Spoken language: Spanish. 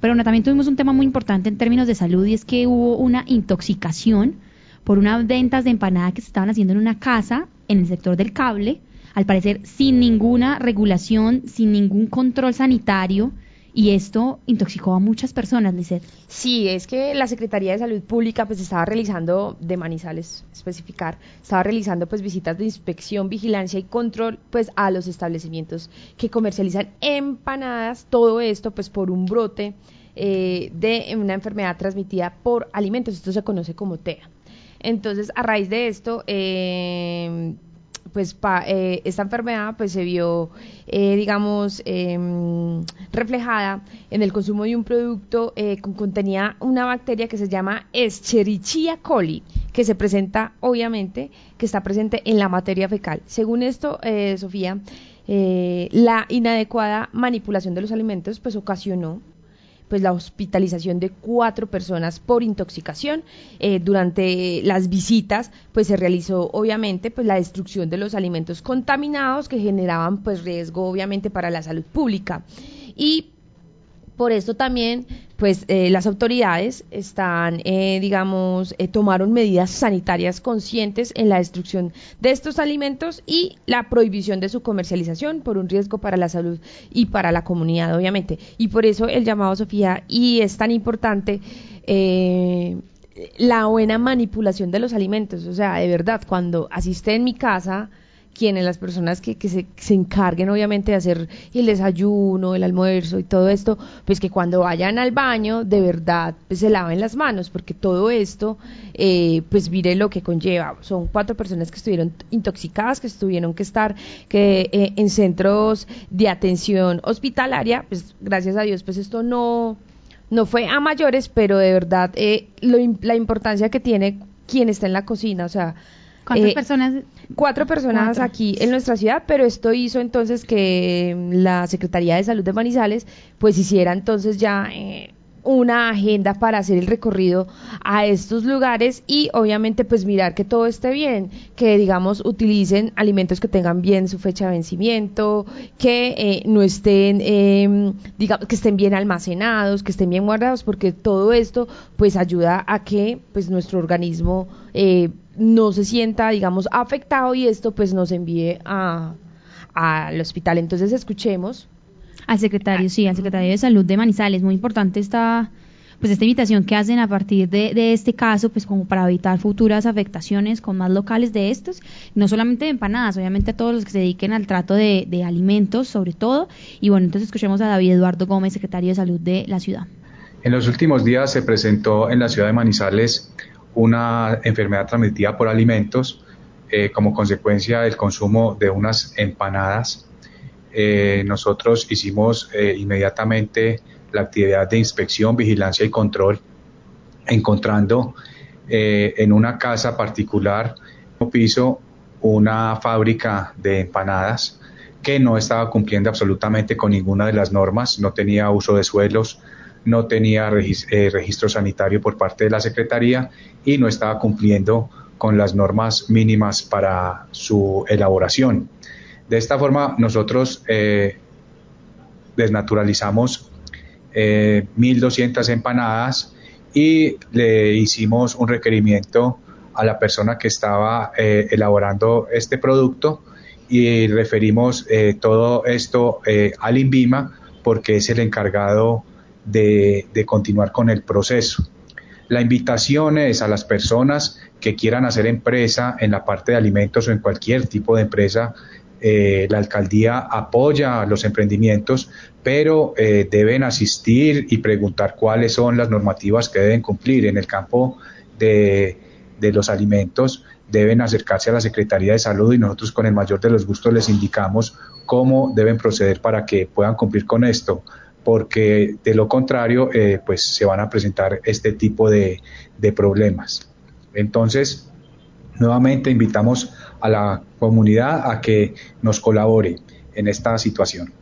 Pero bueno, también tuvimos un tema muy importante en términos de salud y es que hubo una intoxicación por unas ventas de empanada que se estaban haciendo en una casa en el sector del cable, al parecer sin ninguna regulación, sin ningún control sanitario y esto intoxicó a muchas personas, Lizeth. Sí, es que la Secretaría de Salud Pública pues estaba realizando, de Manizales especificar, estaba realizando pues visitas de inspección, vigilancia y control pues a los establecimientos que comercializan empanadas, todo esto pues por un brote eh, de una enfermedad transmitida por alimentos, esto se conoce como TEA. Entonces, a raíz de esto, eh, pues eh, esta enfermedad pues se vio eh, digamos em, reflejada en el consumo de un producto eh, que contenía una bacteria que se llama Escherichia coli que se presenta obviamente que está presente en la materia fecal. Según esto Sofía la inadecuada manipulación de los alimentos pues ocasionó pues la hospitalización de cuatro personas por intoxicación. Eh, durante las visitas, pues se realizó obviamente pues la destrucción de los alimentos contaminados que generaban pues riesgo obviamente para la salud pública. Y por esto también, pues eh, las autoridades están, eh, digamos, eh, tomaron medidas sanitarias conscientes en la destrucción de estos alimentos y la prohibición de su comercialización por un riesgo para la salud y para la comunidad, obviamente. Y por eso el llamado, Sofía, y es tan importante la buena manipulación de los alimentos. O sea, de verdad, cuando asiste en mi casa, quienes, las personas que, se, se, encarguen obviamente de hacer el desayuno, el almuerzo y todo esto, pues que cuando vayan al baño de verdad pues se laven las manos, porque todo esto, eh, pues mire lo que conlleva. Son cuatro personas que estuvieron intoxicadas, que estuvieron que estar que, eh, en centros de atención hospitalaria, pues gracias a Dios pues esto no, no fue a mayores, pero de verdad eh, la importancia que tiene quien está en la cocina, o sea, ¿Cuántas eh, personas? Cuatro personas aquí en nuestra ciudad, pero esto hizo entonces que la Secretaría de Salud de Manizales pues hiciera entonces ya eh, una agenda para hacer el recorrido a estos lugares y obviamente pues mirar que todo esté bien, que digamos utilicen alimentos que tengan bien su fecha de vencimiento, que eh, no estén, eh, digamos, que estén bien almacenados, que estén bien guardados, porque todo esto pues ayuda a que pues nuestro organismo eh, no se sienta, digamos, afectado y esto pues nos envíe a, al hospital. Entonces escuchemos. Al secretario, sí, al secretario de Salud de Manizales. Muy importante esta, pues esta invitación que hacen a partir de, de, este caso, pues como para evitar futuras afectaciones con más locales de estos, no solamente de empanadas, obviamente a todos los que se dediquen al trato de, de alimentos, sobre todo. Y bueno, entonces escuchemos a David Eduardo Gómez, secretario de Salud de la ciudad. En los últimos días se presentó en la ciudad de Manizales una enfermedad transmitida por alimentos eh, como consecuencia del consumo de unas empanadas. Eh, nosotros hicimos eh, inmediatamente la actividad de inspección, vigilancia y control, encontrando en una casa particular, un piso, una fábrica de empanadas que no estaba cumpliendo absolutamente con ninguna de las normas, no tenía uso de suelos, no tenía eh, registro sanitario por parte de la Secretaría y no estaba cumpliendo con las normas mínimas para su elaboración. De esta forma, nosotros eh, desnaturalizamos 1.200 eh, empanadas y le hicimos un requerimiento a la persona que estaba elaborando este producto y referimos todo esto al INVIMA porque es el encargado de, continuar con el proceso. La invitación es a las personas que quieran hacer empresa en la parte de alimentos o en cualquier tipo de empresa. Eh, la alcaldía apoya los emprendimientos, pero eh, deben asistir y preguntar cuáles son las normativas que deben cumplir. En el campo de, de los alimentos deben acercarse a la Secretaría de Salud y nosotros con el mayor de los gustos les indicamos cómo deben proceder para que puedan cumplir con esto porque de lo contrario, eh, pues se van a presentar este tipo de, de problemas. Entonces, nuevamente invitamos a la comunidad a que nos colabore en esta situación.